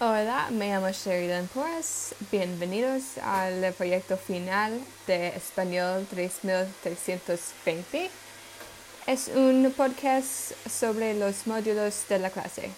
Hola, me llamo Sheridan Porras. Bienvenidos al proyecto final de Español 3320. Es un podcast sobre los módulos de la clase.